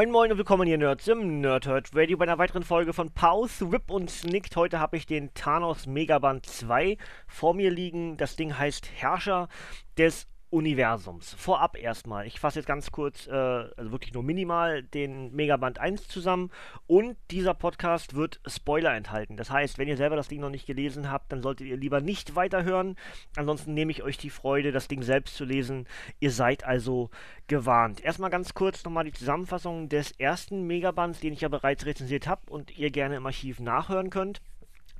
Moin Moin und willkommen hier Nerds im Nerdhurt Radio bei einer weiteren Folge von Pause, Whip und Snicked. Heute habe ich den Thanos Megaband 2 vor mir liegen. Das Ding heißt Herrscher des Universums. Vorab erstmal, ich fasse jetzt ganz kurz, äh, also wirklich nur minimal, den Megaband 1 zusammen und dieser Podcast wird Spoiler enthalten. Das heißt, wenn ihr selber das Ding noch nicht gelesen habt, dann solltet ihr lieber nicht weiterhören. Ansonsten nehme ich euch die Freude, das Ding selbst zu lesen. Ihr seid also gewarnt. Erstmal ganz kurz nochmal die Zusammenfassung des ersten Megabands, den ich ja bereits rezensiert habe und ihr gerne im Archiv nachhören könnt.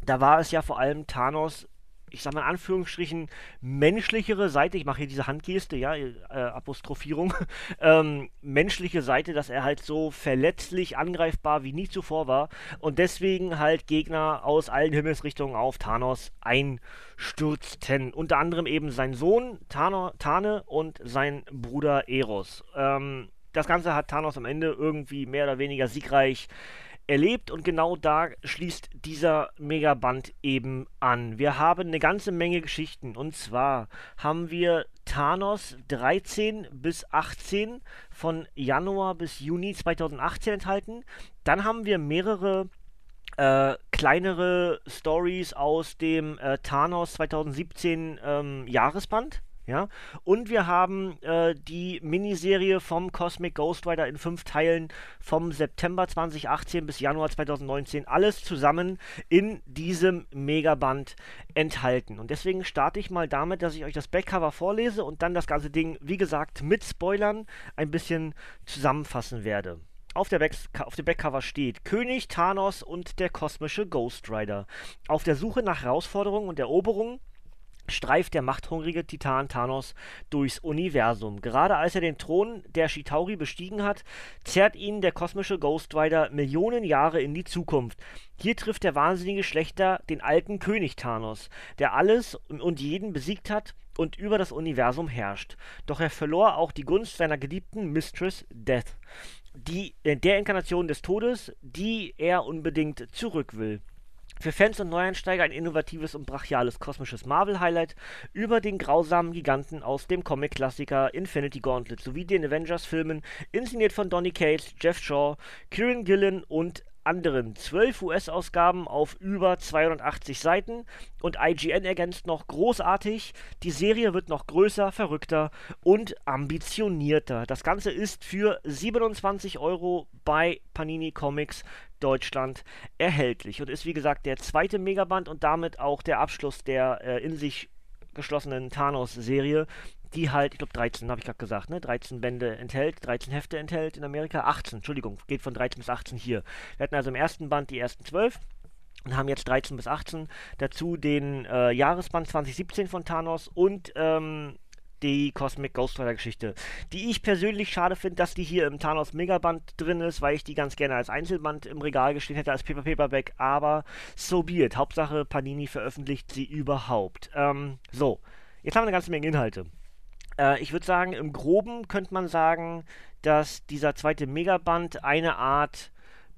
Da war es ja vor allem Thanos ich sag mal in Anführungsstrichen, menschlichere Seite, ich mache hier diese Handgeste, ja, äh, Apostrophierung, ähm, menschliche Seite, dass er halt so verletzlich angreifbar wie nie zuvor war und deswegen halt Gegner aus allen Himmelsrichtungen auf Thanos einstürzten. Unter anderem eben sein Sohn Tano, Tane und sein Bruder Eros. Ähm, das Ganze hat Thanos am Ende irgendwie mehr oder weniger siegreich erlebt und genau da schließt dieser Megaband eben an. Wir haben eine ganze Menge Geschichten und zwar haben wir Thanos 13 bis 18 von Januar bis Juni 2018 enthalten. Dann haben wir mehrere äh, kleinere Stories aus dem äh, Thanos 2017 ähm, Jahresband. Ja? Und wir haben äh, die Miniserie vom Cosmic Ghost Rider in fünf Teilen vom September 2018 bis Januar 2019. Alles zusammen in diesem Megaband enthalten. Und deswegen starte ich mal damit, dass ich euch das Backcover vorlese und dann das ganze Ding, wie gesagt, mit Spoilern ein bisschen zusammenfassen werde. Auf, der Back auf dem Backcover steht König Thanos und der kosmische Ghost Rider. Auf der Suche nach Herausforderungen und Eroberungen streift der machthungrige Titan Thanos durchs Universum. Gerade als er den Thron der Chitauri bestiegen hat, zerrt ihn der kosmische Ghost Rider Millionen Jahre in die Zukunft. Hier trifft der wahnsinnige Schlechter den alten König Thanos, der alles und jeden besiegt hat und über das Universum herrscht. Doch er verlor auch die Gunst seiner geliebten Mistress Death, die, äh, der Inkarnation des Todes, die er unbedingt zurück will. Für Fans und Neueinsteiger ein innovatives und brachiales kosmisches Marvel-Highlight über den grausamen Giganten aus dem Comic-Klassiker Infinity Gauntlet sowie den Avengers-Filmen, inszeniert von Donny Cates, Jeff Shaw, Kieran Gillen und anderen 12 US-Ausgaben auf über 280 Seiten. Und IGN ergänzt noch großartig, die Serie wird noch größer, verrückter und ambitionierter. Das Ganze ist für 27 Euro bei Panini Comics Deutschland erhältlich. Und ist wie gesagt der zweite Megaband und damit auch der Abschluss der äh, in sich geschlossenen Thanos-Serie, die halt, ich glaube 13, habe ich gerade gesagt, ne? 13 Bände enthält, 13 Hefte enthält in Amerika, 18, Entschuldigung, geht von 13 bis 18 hier. Wir hatten also im ersten Band die ersten 12 und haben jetzt 13 bis 18, dazu den äh, Jahresband 2017 von Thanos und ähm, die Cosmic Ghost Rider Geschichte, die ich persönlich schade finde, dass die hier im Thanos Megaband drin ist, weil ich die ganz gerne als Einzelband im Regal gestehen hätte, als Paper Paperback, aber so be it. Hauptsache Panini veröffentlicht sie überhaupt. Ähm, so, jetzt haben wir eine ganze Menge Inhalte. Äh, ich würde sagen, im Groben könnte man sagen, dass dieser zweite Megaband eine Art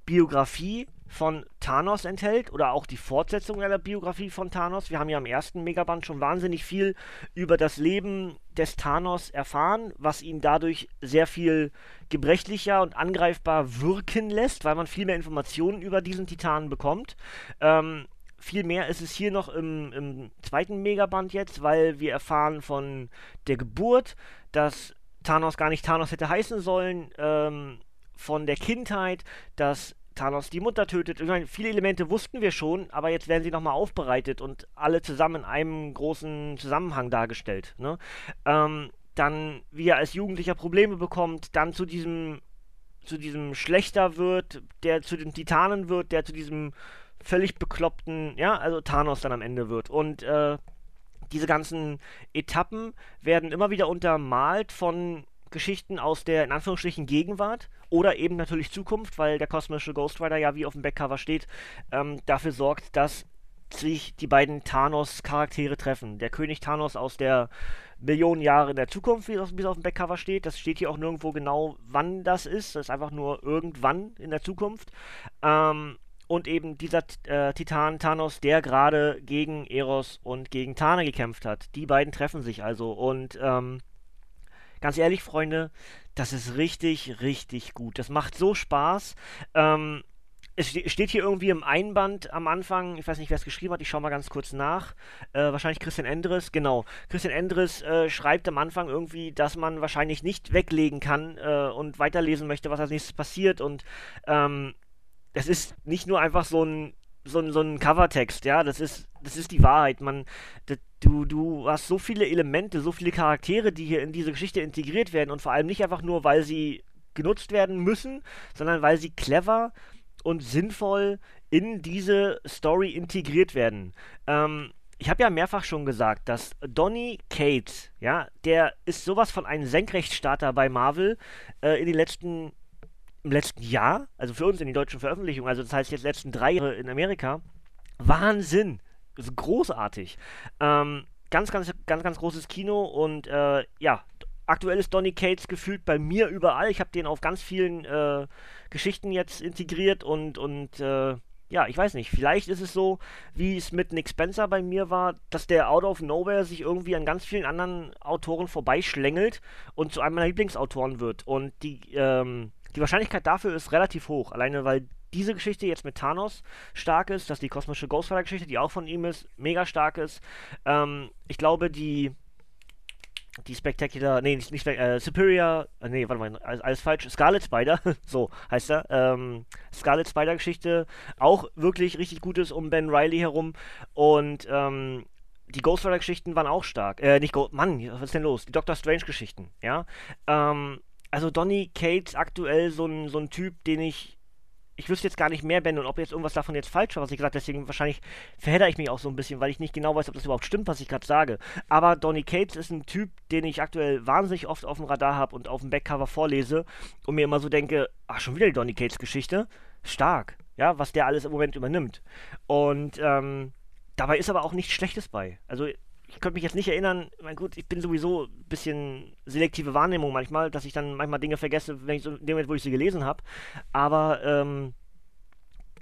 Biografie von Thanos enthält oder auch die Fortsetzung einer Biografie von Thanos. Wir haben ja im ersten Megaband schon wahnsinnig viel über das Leben des Thanos erfahren, was ihn dadurch sehr viel gebrechlicher und angreifbar wirken lässt, weil man viel mehr Informationen über diesen Titanen bekommt. Ähm, viel mehr ist es hier noch im, im zweiten Megaband jetzt, weil wir erfahren von der Geburt, dass Thanos gar nicht Thanos hätte heißen sollen, ähm, von der Kindheit, dass Thanos die Mutter tötet. Ich meine, viele Elemente wussten wir schon, aber jetzt werden sie nochmal aufbereitet und alle zusammen in einem großen Zusammenhang dargestellt. Ne? Ähm, dann, wie er als Jugendlicher Probleme bekommt, dann zu diesem, zu diesem Schlechter wird, der zu den Titanen wird, der zu diesem völlig bekloppten, ja, also Thanos dann am Ende wird. Und äh, diese ganzen Etappen werden immer wieder untermalt von Geschichten aus der in Anführungsstrichen Gegenwart oder eben natürlich Zukunft, weil der kosmische Ghost Rider ja wie auf dem Backcover steht, ähm, dafür sorgt, dass sich die beiden Thanos-Charaktere treffen. Der König Thanos aus der Millionen Jahre in der Zukunft, wie es auf dem Backcover steht. Das steht hier auch nirgendwo genau, wann das ist. Das ist einfach nur irgendwann in der Zukunft. Ähm, und eben dieser äh, Titan Thanos, der gerade gegen Eros und gegen Tane gekämpft hat. Die beiden treffen sich also und ähm, ganz ehrlich, Freunde, das ist richtig, richtig gut. Das macht so Spaß. Ähm, es steht hier irgendwie im Einband am Anfang, ich weiß nicht, wer es geschrieben hat, ich schaue mal ganz kurz nach. Äh, wahrscheinlich Christian Endres, genau. Christian Endres äh, schreibt am Anfang irgendwie, dass man wahrscheinlich nicht weglegen kann äh, und weiterlesen möchte, was als nächstes passiert. Und ähm, das ist nicht nur einfach so ein, so ein, so ein Covertext, ja, das ist, das ist die Wahrheit. Man, das, du, du hast so viele Elemente, so viele Charaktere, die hier in diese Geschichte integriert werden und vor allem nicht einfach nur, weil sie genutzt werden müssen, sondern weil sie clever und sinnvoll in diese Story integriert werden. Ähm, ich habe ja mehrfach schon gesagt, dass Donny Cates, ja, der ist sowas von einem Senkrechtstarter bei Marvel äh, in den letzten im letzten Jahr, also für uns in die deutschen Veröffentlichungen, also das heißt jetzt letzten drei Jahre in Amerika, Wahnsinn. Großartig. Ähm, ganz, ganz, ganz, ganz großes Kino und äh, ja, aktuell ist Donny Cates gefühlt bei mir überall. Ich habe den auf ganz vielen äh, Geschichten jetzt integriert und, und äh, ja, ich weiß nicht, vielleicht ist es so, wie es mit Nick Spencer bei mir war, dass der out of nowhere sich irgendwie an ganz vielen anderen Autoren vorbeischlängelt und zu einem meiner Lieblingsautoren wird. Und die, ähm, die Wahrscheinlichkeit dafür ist relativ hoch, alleine weil diese Geschichte jetzt mit Thanos stark ist, dass die kosmische Ghost Rider Geschichte, die auch von ihm ist, mega stark ist. Ähm, ich glaube, die die Spectacular, nee, nicht, nicht äh, Superior, äh, nee, warte mal, alles, alles, falsch, Scarlet Spider, so heißt er, ähm, Scarlet Spider Geschichte, auch wirklich richtig gut ist um Ben Riley herum und ähm, die Ghost Rider Geschichten waren auch stark, äh, nicht Ghost, Mann, was ist denn los? Die Doctor Strange Geschichten, ja, ähm, also Donny Cates aktuell so ein, so ein Typ, den ich ich wüsste jetzt gar nicht mehr, Ben, und ob jetzt irgendwas davon jetzt falsch war, was ich gesagt habe. Deswegen wahrscheinlich verhedder ich mich auch so ein bisschen, weil ich nicht genau weiß, ob das überhaupt stimmt, was ich gerade sage. Aber Donny Cates ist ein Typ, den ich aktuell wahnsinnig oft auf dem Radar habe und auf dem Backcover vorlese und mir immer so denke, ach, schon wieder die Donny Cates Geschichte. Stark, ja, was der alles im Moment übernimmt. Und ähm, dabei ist aber auch nichts Schlechtes bei. Also ich könnte mich jetzt nicht erinnern, mein gut, ich bin sowieso ein bisschen selektive Wahrnehmung manchmal, dass ich dann manchmal Dinge vergesse, wenn ich so in dem Moment, wo ich sie gelesen habe. Aber ähm,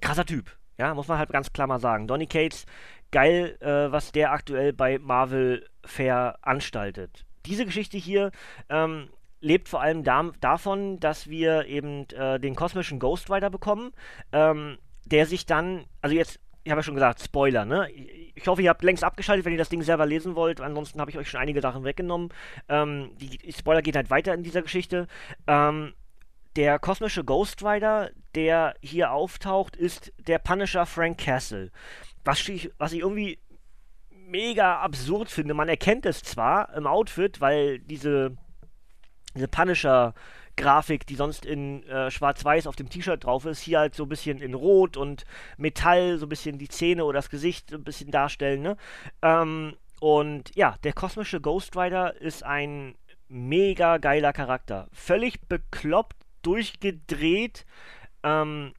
krasser Typ, ja, muss man halt ganz klar mal sagen. Donny Cates, geil, äh, was der aktuell bei Marvel veranstaltet. Diese Geschichte hier ähm, lebt vor allem da davon, dass wir eben äh, den kosmischen Ghost Rider bekommen, ähm, der sich dann, also jetzt ich habe ja schon gesagt, Spoiler, ne? Ich hoffe, ihr habt längst abgeschaltet, wenn ihr das Ding selber lesen wollt. Ansonsten habe ich euch schon einige Sachen weggenommen. Ähm, die Spoiler geht halt weiter in dieser Geschichte. Ähm, der kosmische Ghost Rider, der hier auftaucht, ist der Punisher Frank Castle. Was ich, was ich irgendwie mega absurd finde. Man erkennt es zwar im Outfit, weil diese, diese Punisher Grafik, die sonst in äh, Schwarz-Weiß auf dem T-Shirt drauf ist, hier halt so ein bisschen in Rot und Metall, so ein bisschen die Zähne oder das Gesicht ein bisschen darstellen, ne? Ähm, und ja, der kosmische Ghost Rider ist ein mega geiler Charakter. Völlig bekloppt, durchgedreht, ähm,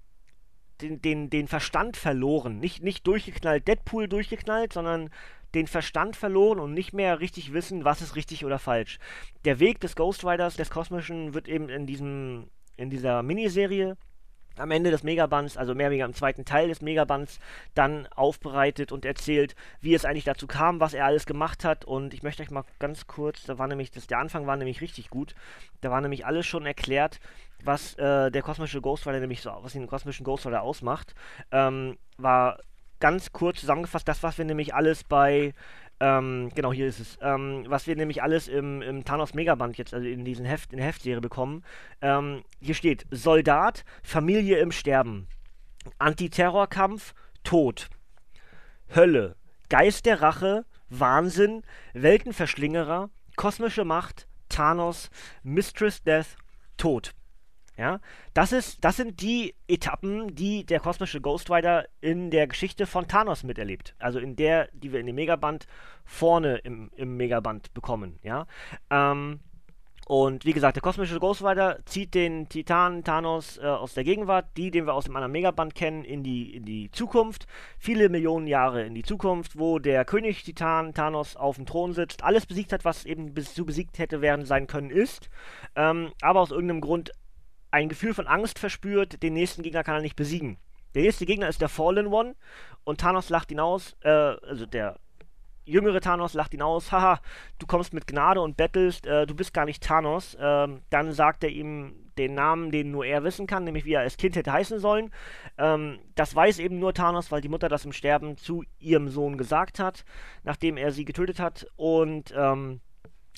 den, den, den Verstand verloren. Nicht, nicht durchgeknallt, Deadpool durchgeknallt, sondern den Verstand verloren und nicht mehr richtig wissen, was ist richtig oder falsch. Der Weg des Ghost Riders, des Kosmischen, wird eben in diesem, in dieser Miniserie am Ende des Megabands, also mehr oder weniger im zweiten Teil des Megabands, dann aufbereitet und erzählt, wie es eigentlich dazu kam, was er alles gemacht hat. Und ich möchte euch mal ganz kurz, da war nämlich, das, der Anfang war nämlich richtig gut. Da war nämlich alles schon erklärt, was äh, der kosmische Ghost Rider nämlich so, was den kosmischen Ghost Rider ausmacht. Ähm, war ganz kurz zusammengefasst, das, was wir nämlich alles bei, ähm, genau hier ist es, ähm, was wir nämlich alles im, im Thanos Megaband jetzt, also in diesen Heft, in der Heftserie bekommen. Ähm, hier steht Soldat, Familie im Sterben, Antiterrorkampf, Tod, Hölle, Geist der Rache, Wahnsinn, Weltenverschlingerer, kosmische Macht, Thanos, Mistress Death, Tod. Ja, das ist, das sind die Etappen, die der kosmische Ghost Rider in der Geschichte von Thanos miterlebt. Also in der, die wir in dem Megaband vorne im, im Megaband bekommen. Ja, ähm, Und wie gesagt, der kosmische Ghost Rider zieht den Titan Thanos äh, aus der Gegenwart, die, den wir aus dem anderen Megaband kennen, in die, in die Zukunft. Viele Millionen Jahre in die Zukunft, wo der König Titan Thanos auf dem Thron sitzt, alles besiegt hat, was eben bis zu besiegt hätte werden sein können, ist. Ähm, aber aus irgendeinem Grund ein Gefühl von Angst verspürt, den nächsten Gegner kann er nicht besiegen. Der nächste Gegner ist der Fallen One und Thanos lacht ihn aus, äh, also der jüngere Thanos lacht ihn aus, haha, du kommst mit Gnade und bettelst, äh, du bist gar nicht Thanos. Ähm, dann sagt er ihm den Namen, den nur er wissen kann, nämlich wie er als Kind hätte heißen sollen. Ähm, das weiß eben nur Thanos, weil die Mutter das im Sterben zu ihrem Sohn gesagt hat, nachdem er sie getötet hat. Und ähm,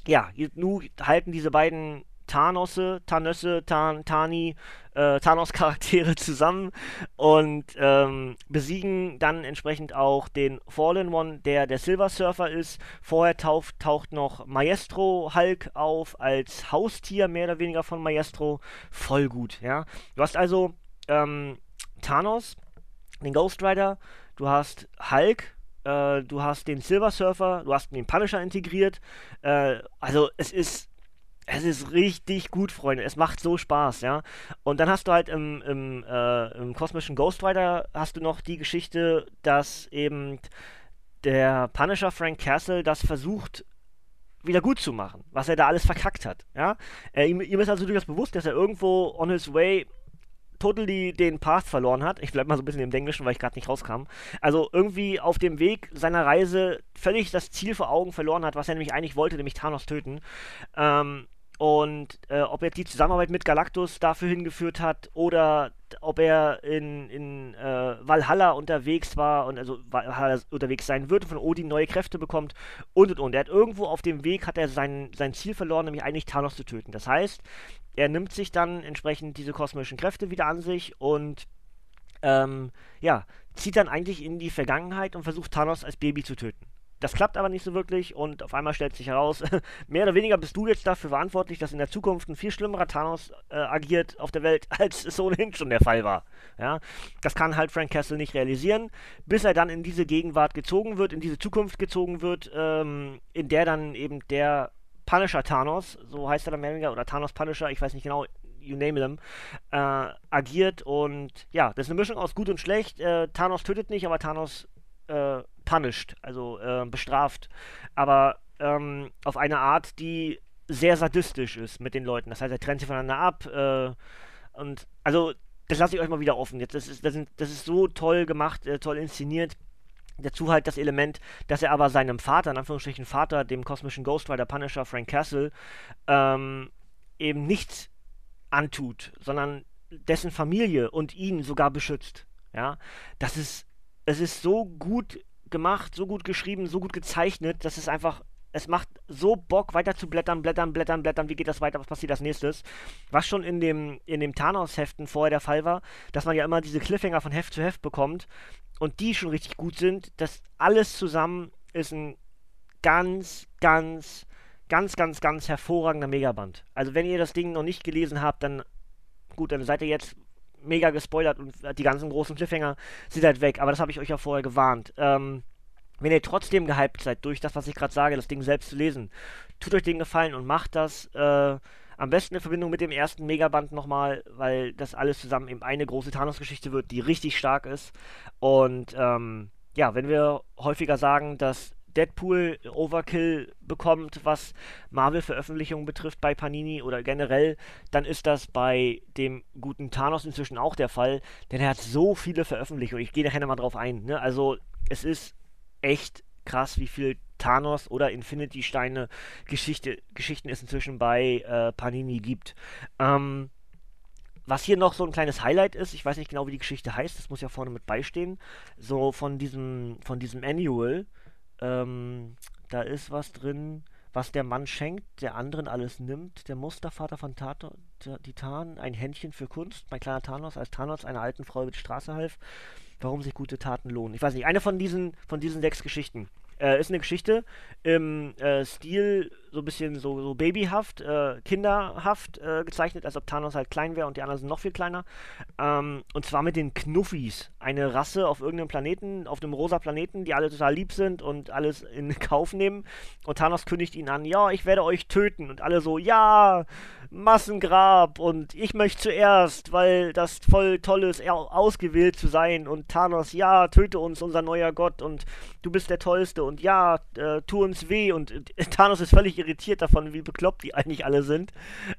ja, nun halten diese beiden Thanosse, Tanösse, Tan, Tani, äh, Thanos-Charaktere zusammen und ähm, besiegen dann entsprechend auch den Fallen One, der der Silver Surfer ist. Vorher taucht, taucht noch Maestro Hulk auf als Haustier mehr oder weniger von Maestro. Voll gut, ja. Du hast also ähm, Thanos, den Ghost Rider, du hast Hulk, äh, du hast den Silver Surfer, du hast den Punisher integriert. Äh, also es ist es ist richtig gut, Freunde. Es macht so Spaß, ja. Und dann hast du halt im, im, äh, im kosmischen Ghost Rider hast du noch die Geschichte, dass eben der Punisher Frank Castle das versucht wieder gut zu machen, was er da alles verkackt hat, ja. Äh, ihm, ihm ist also durchaus bewusst, dass er irgendwo on his way totally den Path verloren hat. Ich bleib mal so ein bisschen im Englischen, weil ich gerade nicht rauskam. Also irgendwie auf dem Weg seiner Reise völlig das Ziel vor Augen verloren hat, was er nämlich eigentlich wollte, nämlich Thanos töten. Ähm, und äh, ob jetzt die Zusammenarbeit mit Galactus dafür hingeführt hat oder ob er in, in äh, Valhalla unterwegs war und also Valhalla unterwegs sein wird und von Odin neue Kräfte bekommt und und und. Er hat irgendwo auf dem Weg hat er sein, sein Ziel verloren, nämlich eigentlich Thanos zu töten. Das heißt, er nimmt sich dann entsprechend diese kosmischen Kräfte wieder an sich und ähm, ja, zieht dann eigentlich in die Vergangenheit und versucht Thanos als Baby zu töten. Das klappt aber nicht so wirklich und auf einmal stellt sich heraus, mehr oder weniger bist du jetzt dafür verantwortlich, dass in der Zukunft ein viel schlimmerer Thanos äh, agiert auf der Welt, als es ohnehin schon der Fall war. Ja? Das kann halt Frank Castle nicht realisieren, bis er dann in diese Gegenwart gezogen wird, in diese Zukunft gezogen wird, ähm, in der dann eben der Punisher Thanos, so heißt er dann mehr oder weniger, oder Thanos Punisher, ich weiß nicht genau, you name them, äh, agiert und ja, das ist eine Mischung aus gut und schlecht. Äh, Thanos tötet nicht, aber Thanos äh, punished, also äh, bestraft, aber ähm, auf eine Art, die sehr sadistisch ist mit den Leuten. Das heißt, er trennt sie voneinander ab äh, und also das lasse ich euch mal wieder offen. Jetzt, das, ist, das, sind, das ist so toll gemacht, äh, toll inszeniert. Dazu halt das Element, dass er aber seinem Vater, in Anführungsstrichen Vater, dem kosmischen Ghost Rider Punisher Frank Castle, ähm, eben nichts antut, sondern dessen Familie und ihn sogar beschützt. Ja, das ist, es ist so gut gemacht, so gut geschrieben, so gut gezeichnet, dass es einfach, es macht so Bock, weiter zu blättern, blättern, blättern, blättern, wie geht das weiter, was passiert als nächstes. Was schon in dem, in dem Thanos-Heften vorher der Fall war, dass man ja immer diese Cliffhanger von Heft zu Heft bekommt und die schon richtig gut sind. Das alles zusammen ist ein ganz, ganz, ganz, ganz, ganz hervorragender Megaband. Also wenn ihr das Ding noch nicht gelesen habt, dann gut, dann seid ihr jetzt mega gespoilert und die ganzen großen Cliffhanger sind halt weg. Aber das habe ich euch ja vorher gewarnt. Ähm, wenn ihr trotzdem gehypt seid, durch das, was ich gerade sage, das Ding selbst zu lesen, tut euch den Gefallen und macht das. Äh, am besten in Verbindung mit dem ersten Megaband nochmal, weil das alles zusammen eben eine große Thanos-Geschichte wird, die richtig stark ist. Und ähm, ja, wenn wir häufiger sagen, dass Deadpool Overkill bekommt, was Marvel-Veröffentlichungen betrifft bei Panini oder generell, dann ist das bei dem guten Thanos inzwischen auch der Fall, denn er hat so viele Veröffentlichungen. Ich gehe nachher nochmal drauf ein. Ne? Also es ist echt krass, wie viel Thanos oder Infinity-Steine Geschichte, Geschichten es inzwischen bei äh, Panini gibt. Ähm, was hier noch so ein kleines Highlight ist, ich weiß nicht genau, wie die Geschichte heißt, das muss ja vorne mit beistehen, so von diesem, von diesem Annual, ähm, da ist was drin, was der Mann schenkt, der anderen alles nimmt. Der Mustervater von Tato, Titan, ein Händchen für Kunst. Mein kleiner Thanos, als Thanos einer alten Frau über die Straße half. Warum sich gute Taten lohnen. Ich weiß nicht, eine von diesen, von diesen sechs Geschichten. Äh, ist eine Geschichte im äh, Stil so ein bisschen so, so babyhaft, äh, kinderhaft äh, gezeichnet, als ob Thanos halt klein wäre und die anderen sind noch viel kleiner. Ähm, und zwar mit den Knuffis, eine Rasse auf irgendeinem Planeten, auf dem rosa Planeten, die alle total lieb sind und alles in Kauf nehmen. Und Thanos kündigt ihnen an, ja, ich werde euch töten. Und alle so, ja, Massengrab und ich möchte zuerst, weil das voll toll ist, ausgewählt zu sein. Und Thanos, ja, töte uns, unser neuer Gott und du bist der Tollste und ja, äh, tu uns weh. Und äh, Thanos ist völlig irritiert davon, wie bekloppt die eigentlich alle sind.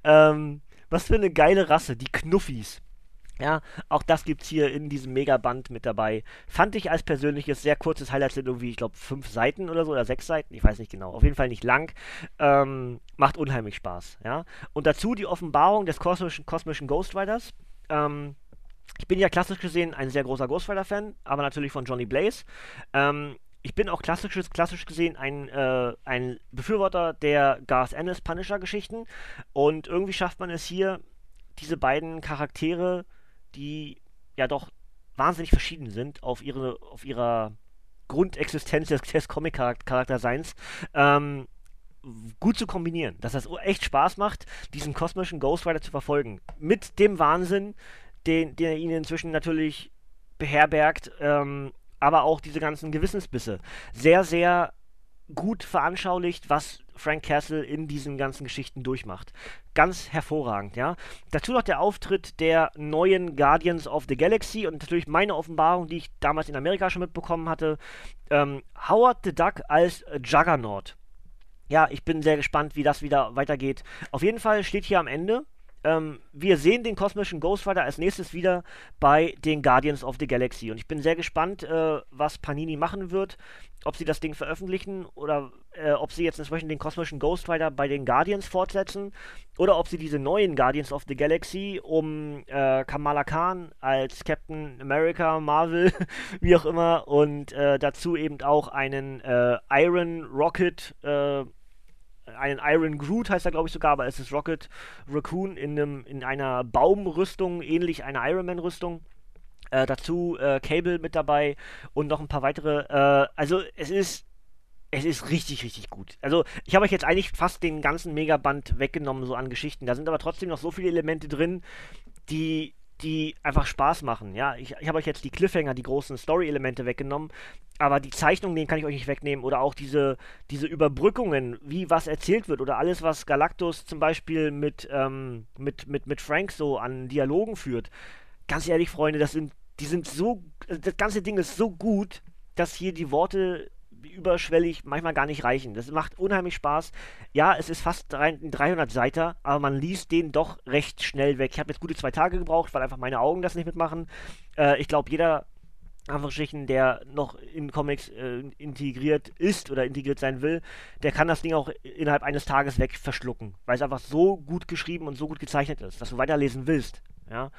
Ähm, was für eine geile Rasse, die Knuffis. Ja, auch das gibt's hier in diesem Megaband mit dabei. Fand ich als persönliches sehr kurzes Highlight irgendwie, ich glaube, fünf Seiten oder so oder sechs Seiten, ich weiß nicht genau. Auf jeden Fall nicht lang. Ähm, macht unheimlich Spaß, ja. Und dazu die Offenbarung des kosmischen, kosmischen Ghost Riders. Ähm, ich bin ja klassisch gesehen ein sehr großer Ghost Rider-Fan, aber natürlich von Johnny Blaze. Ähm, ich bin auch klassisch, klassisch gesehen ein, äh, ein Befürworter der Garth Ennis Punisher-Geschichten. Und irgendwie schafft man es hier, diese beiden Charaktere, die ja doch wahnsinnig verschieden sind auf, ihre, auf ihrer Grundexistenz des, des Comic-Charakterseins, ähm, gut zu kombinieren. Dass das echt Spaß macht, diesen kosmischen Ghost Rider zu verfolgen. Mit dem Wahnsinn, den, den er ihnen inzwischen natürlich beherbergt, ähm, aber auch diese ganzen Gewissensbisse. Sehr, sehr gut veranschaulicht, was Frank Castle in diesen ganzen Geschichten durchmacht. Ganz hervorragend, ja. Dazu noch der Auftritt der neuen Guardians of the Galaxy und natürlich meine Offenbarung, die ich damals in Amerika schon mitbekommen hatte. Ähm, Howard the Duck als Juggernaut. Ja, ich bin sehr gespannt, wie das wieder weitergeht. Auf jeden Fall steht hier am Ende, ähm, wir sehen den kosmischen Ghost Rider als nächstes wieder bei den Guardians of the Galaxy. Und ich bin sehr gespannt, äh, was Panini machen wird. Ob sie das Ding veröffentlichen oder äh, ob sie jetzt entsprechend den kosmischen Ghost Rider bei den Guardians fortsetzen. Oder ob sie diese neuen Guardians of the Galaxy um äh, Kamala Khan als Captain America, Marvel, wie auch immer. Und äh, dazu eben auch einen äh, Iron Rocket äh, einen Iron Groot heißt er, glaube ich, sogar, aber es ist Rocket Raccoon in, einem, in einer Baumrüstung, ähnlich einer Iron Man-Rüstung. Äh, dazu äh, Cable mit dabei und noch ein paar weitere. Äh, also es ist es ist richtig, richtig gut. Also, ich habe euch jetzt eigentlich fast den ganzen Megaband weggenommen, so an Geschichten. Da sind aber trotzdem noch so viele Elemente drin, die die einfach Spaß machen. Ja, ich, ich habe euch jetzt die Cliffhanger, die großen Story-Elemente weggenommen, aber die Zeichnungen, den kann ich euch nicht wegnehmen oder auch diese, diese Überbrückungen, wie was erzählt wird oder alles, was Galactus zum Beispiel mit, ähm, mit, mit, mit Frank so an Dialogen führt. Ganz ehrlich, Freunde, das sind, die sind so, das ganze Ding ist so gut, dass hier die Worte überschwellig manchmal gar nicht reichen. Das macht unheimlich Spaß. Ja, es ist fast ein 300 Seiter, aber man liest den doch recht schnell weg. Ich habe jetzt gute zwei Tage gebraucht, weil einfach meine Augen das nicht mitmachen. Äh, ich glaube, jeder Anführungsstrichen, der noch in Comics äh, integriert ist oder integriert sein will, der kann das Ding auch innerhalb eines Tages weg verschlucken, weil es einfach so gut geschrieben und so gut gezeichnet ist, dass du weiterlesen willst. Ja.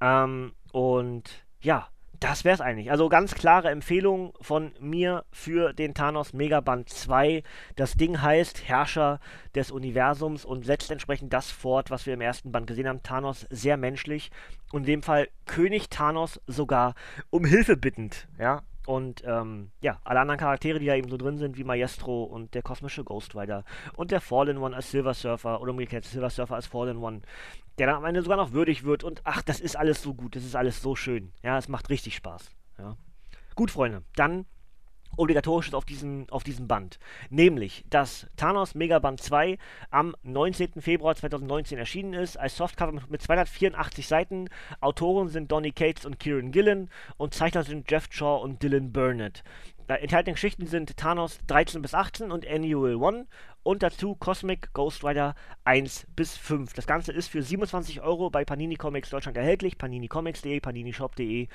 Ähm, und ja, das wäre es eigentlich. Also ganz klare Empfehlung von mir für den Thanos Megaband 2. Das Ding heißt Herrscher des Universums und setzt entsprechend das fort, was wir im ersten Band gesehen haben. Thanos sehr menschlich und in dem Fall König Thanos sogar um Hilfe bittend. Ja, und ähm, ja, alle anderen Charaktere, die da eben so drin sind, wie Maestro und der kosmische Ghost Rider und der Fallen One als Silver Surfer oder umgekehrt Silver Surfer als Fallen One, der dann am Ende sogar noch würdig wird und ach, das ist alles so gut, das ist alles so schön. Ja, es macht richtig Spaß. Ja. Gut, Freunde, dann obligatorisches auf diesem, auf diesem Band. Nämlich, dass Thanos Megaband 2 am 19. Februar 2019 erschienen ist, als Softcover mit 284 Seiten. Autoren sind Donny Cates und Kieran Gillen und Zeichner sind Jeff Shaw und Dylan Burnett. Enthaltene Geschichten sind Thanos 13 bis 18 und Annual 1 und dazu Cosmic Ghost Rider 1 bis 5. Das Ganze ist für 27 Euro bei Panini Comics Deutschland erhältlich, paninicomics.de, paninishop.de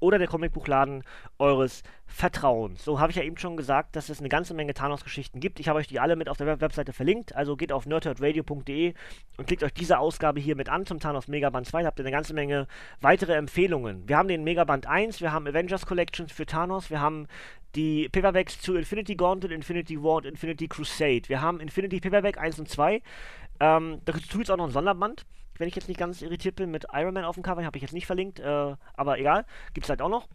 oder der Comicbuchladen eures Vertrauens. So habe ich ja eben schon gesagt, dass es eine ganze Menge Thanos-Geschichten gibt. Ich habe euch die alle mit auf der Webseite verlinkt. Also geht auf nerdherdradio.de und klickt euch diese Ausgabe hier mit an zum Thanos Megaband 2. Da habt ihr eine ganze Menge weitere Empfehlungen. Wir haben den Megaband 1, wir haben Avengers Collections für Thanos, wir haben die Paperbacks zu Infinity Gauntlet, Infinity War und Infinity Crusade. Wir haben Infinity Paperback 1 und 2. Ähm, dazu jetzt auch noch ein Sonderband wenn ich jetzt nicht ganz irritiert bin, mit Iron Man auf dem Cover, habe ich jetzt nicht verlinkt, äh, aber egal, gibt es halt auch noch.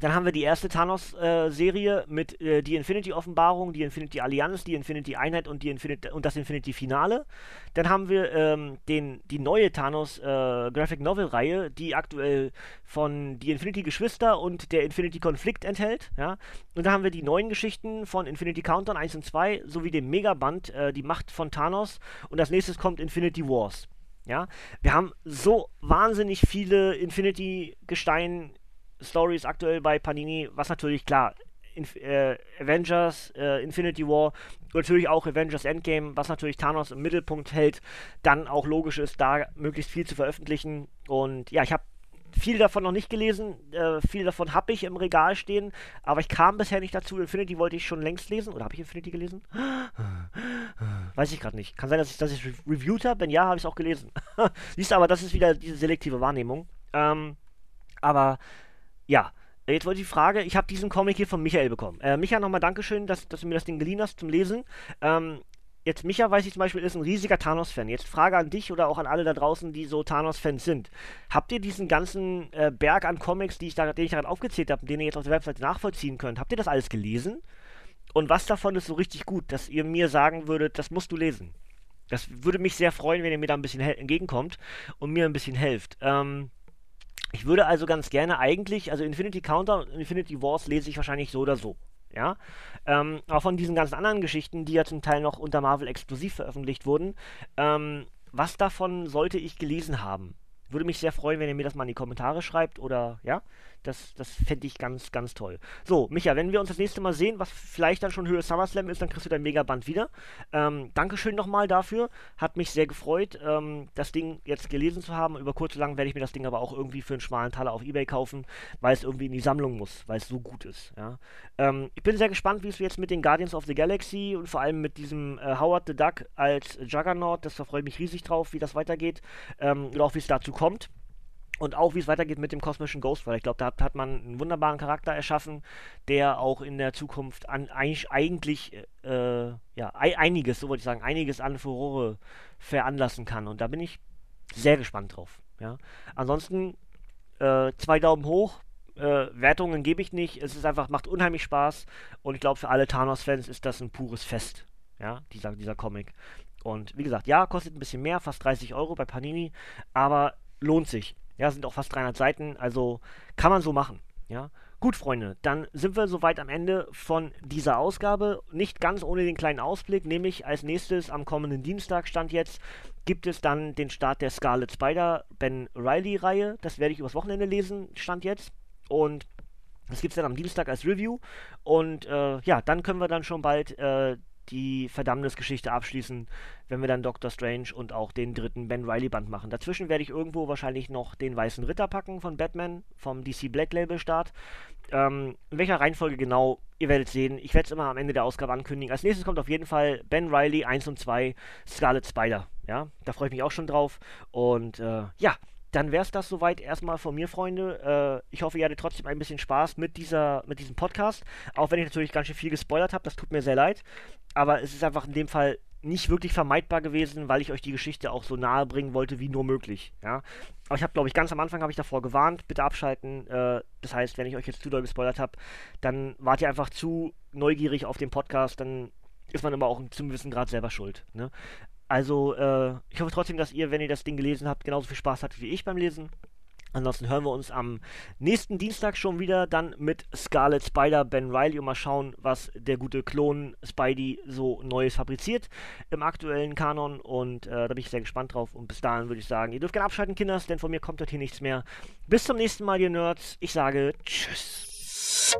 Dann haben wir die erste Thanos-Serie äh, mit äh, die Infinity-Offenbarung, die Infinity-Allianz, die Infinity-Einheit und, und das Infinity-Finale. Dann haben wir ähm, den, die neue Thanos-Graphic äh, die aktuell von die Infinity-Geschwister und der Infinity-Konflikt enthält. Ja? Und dann haben wir die neuen Geschichten von Infinity Countdown 1 und 2 sowie dem Megaband, äh, die Macht von Thanos. Und als nächstes kommt Infinity Wars. Ja, wir haben so wahnsinnig viele Infinity-Gestein Stories aktuell bei Panini, was natürlich klar, Inf äh, Avengers, äh, Infinity War natürlich auch Avengers Endgame, was natürlich Thanos im Mittelpunkt hält, dann auch logisch ist, da möglichst viel zu veröffentlichen. Und ja, ich habe viel davon noch nicht gelesen, äh, viel davon habe ich im Regal stehen, aber ich kam bisher nicht dazu. Infinity wollte ich schon längst lesen, oder habe ich Infinity gelesen? Weiß ich gerade nicht. Kann sein, dass ich das re reviewed habe, wenn ja, habe ich es auch gelesen. Siehst du, aber das ist wieder diese selektive Wahrnehmung. Ähm, aber ja, jetzt wollte ich die Frage, ich habe diesen Comic hier von Michael bekommen. Äh, Micha, nochmal Dankeschön, dass, dass du mir das Ding geliehen hast zum Lesen. Ähm, jetzt Micha, weiß ich zum Beispiel, ist ein riesiger Thanos-Fan. Jetzt Frage an dich oder auch an alle da draußen, die so Thanos-Fans sind. Habt ihr diesen ganzen äh, Berg an Comics, die ich da, den ich gerade aufgezählt habe, den ihr jetzt auf der Website nachvollziehen könnt, habt ihr das alles gelesen? Und was davon ist so richtig gut, dass ihr mir sagen würdet, das musst du lesen? Das würde mich sehr freuen, wenn ihr mir da ein bisschen entgegenkommt und mir ein bisschen helft. Ähm, ich würde also ganz gerne eigentlich, also Infinity Counter und Infinity Wars lese ich wahrscheinlich so oder so. Ja, ähm, aber von diesen ganzen anderen Geschichten, die ja zum Teil noch unter Marvel exklusiv veröffentlicht wurden, ähm, was davon sollte ich gelesen haben? Würde mich sehr freuen, wenn ihr mir das mal in die Kommentare schreibt oder ja, das, das fände ich ganz, ganz toll. So, Micha, wenn wir uns das nächste Mal sehen, was vielleicht dann schon Höhe SummerSlam ist, dann kriegst du dein Megaband wieder. Ähm, Dankeschön nochmal dafür. Hat mich sehr gefreut, ähm, das Ding jetzt gelesen zu haben. Über kurz oder lang werde ich mir das Ding aber auch irgendwie für einen schmalen Taler auf Ebay kaufen, weil es irgendwie in die Sammlung muss, weil es so gut ist. Ja. Ähm, ich bin sehr gespannt, wie es jetzt mit den Guardians of the Galaxy und vor allem mit diesem äh, Howard the Duck als Juggernaut, das freue ich mich riesig drauf, wie das weitergeht ähm, und auch wie es dazu kommt und auch wie es weitergeht mit dem kosmischen Ghost, weil ich glaube, da hat, hat, man einen wunderbaren Charakter erschaffen, der auch in der Zukunft an, eigentlich äh, ja, einiges, so wollte ich sagen, einiges an Furore veranlassen kann. Und da bin ich sehr gespannt drauf. Ja. Ansonsten äh, zwei Daumen hoch. Äh, Wertungen gebe ich nicht. Es ist einfach, macht unheimlich Spaß. Und ich glaube, für alle Thanos-Fans ist das ein pures Fest. Ja, dieser, dieser Comic. Und wie gesagt, ja, kostet ein bisschen mehr, fast 30 Euro bei Panini, aber lohnt sich. Ja, sind auch fast 300 Seiten, also kann man so machen. Ja. Gut, Freunde, dann sind wir soweit am Ende von dieser Ausgabe. Nicht ganz ohne den kleinen Ausblick, nämlich als nächstes am kommenden Dienstag stand jetzt, gibt es dann den Start der Scarlet Spider Ben Riley-Reihe. Das werde ich übers Wochenende lesen, stand jetzt. Und das gibt es dann am Dienstag als Review. Und äh, ja, dann können wir dann schon bald äh, die Verdammnisgeschichte abschließen, wenn wir dann Doctor Strange und auch den dritten Ben Riley Band machen. Dazwischen werde ich irgendwo wahrscheinlich noch den Weißen Ritter packen von Batman vom DC Black Label Start. Ähm, in welcher Reihenfolge genau, ihr werdet sehen. Ich werde es immer am Ende der Ausgabe ankündigen. Als nächstes kommt auf jeden Fall Ben Riley 1 und 2 Scarlet Spider. Ja, da freue ich mich auch schon drauf. Und äh, ja, dann wäre es das soweit erstmal von mir, Freunde. Äh, ich hoffe, ihr hattet trotzdem ein bisschen Spaß mit, dieser, mit diesem Podcast. Auch wenn ich natürlich ganz schön viel gespoilert habe, das tut mir sehr leid. Aber es ist einfach in dem Fall nicht wirklich vermeidbar gewesen, weil ich euch die Geschichte auch so nahe bringen wollte, wie nur möglich. Ja? Aber ich habe, glaube ich, ganz am Anfang habe ich davor gewarnt, bitte abschalten. Äh, das heißt, wenn ich euch jetzt zu doll gespoilert habe, dann wart ihr einfach zu neugierig auf den Podcast, dann ist man immer auch zum gewissen Grad selber schuld. Ne? Also, äh, ich hoffe trotzdem, dass ihr, wenn ihr das Ding gelesen habt, genauso viel Spaß hattet wie ich beim Lesen. Ansonsten hören wir uns am nächsten Dienstag schon wieder dann mit Scarlet Spider Ben Riley und mal schauen, was der gute Klon Spidey so Neues fabriziert im aktuellen Kanon. Und äh, da bin ich sehr gespannt drauf. Und bis dahin würde ich sagen, ihr dürft gerne abschalten, Kinders, denn von mir kommt dort hier nichts mehr. Bis zum nächsten Mal, ihr Nerds. Ich sage Tschüss.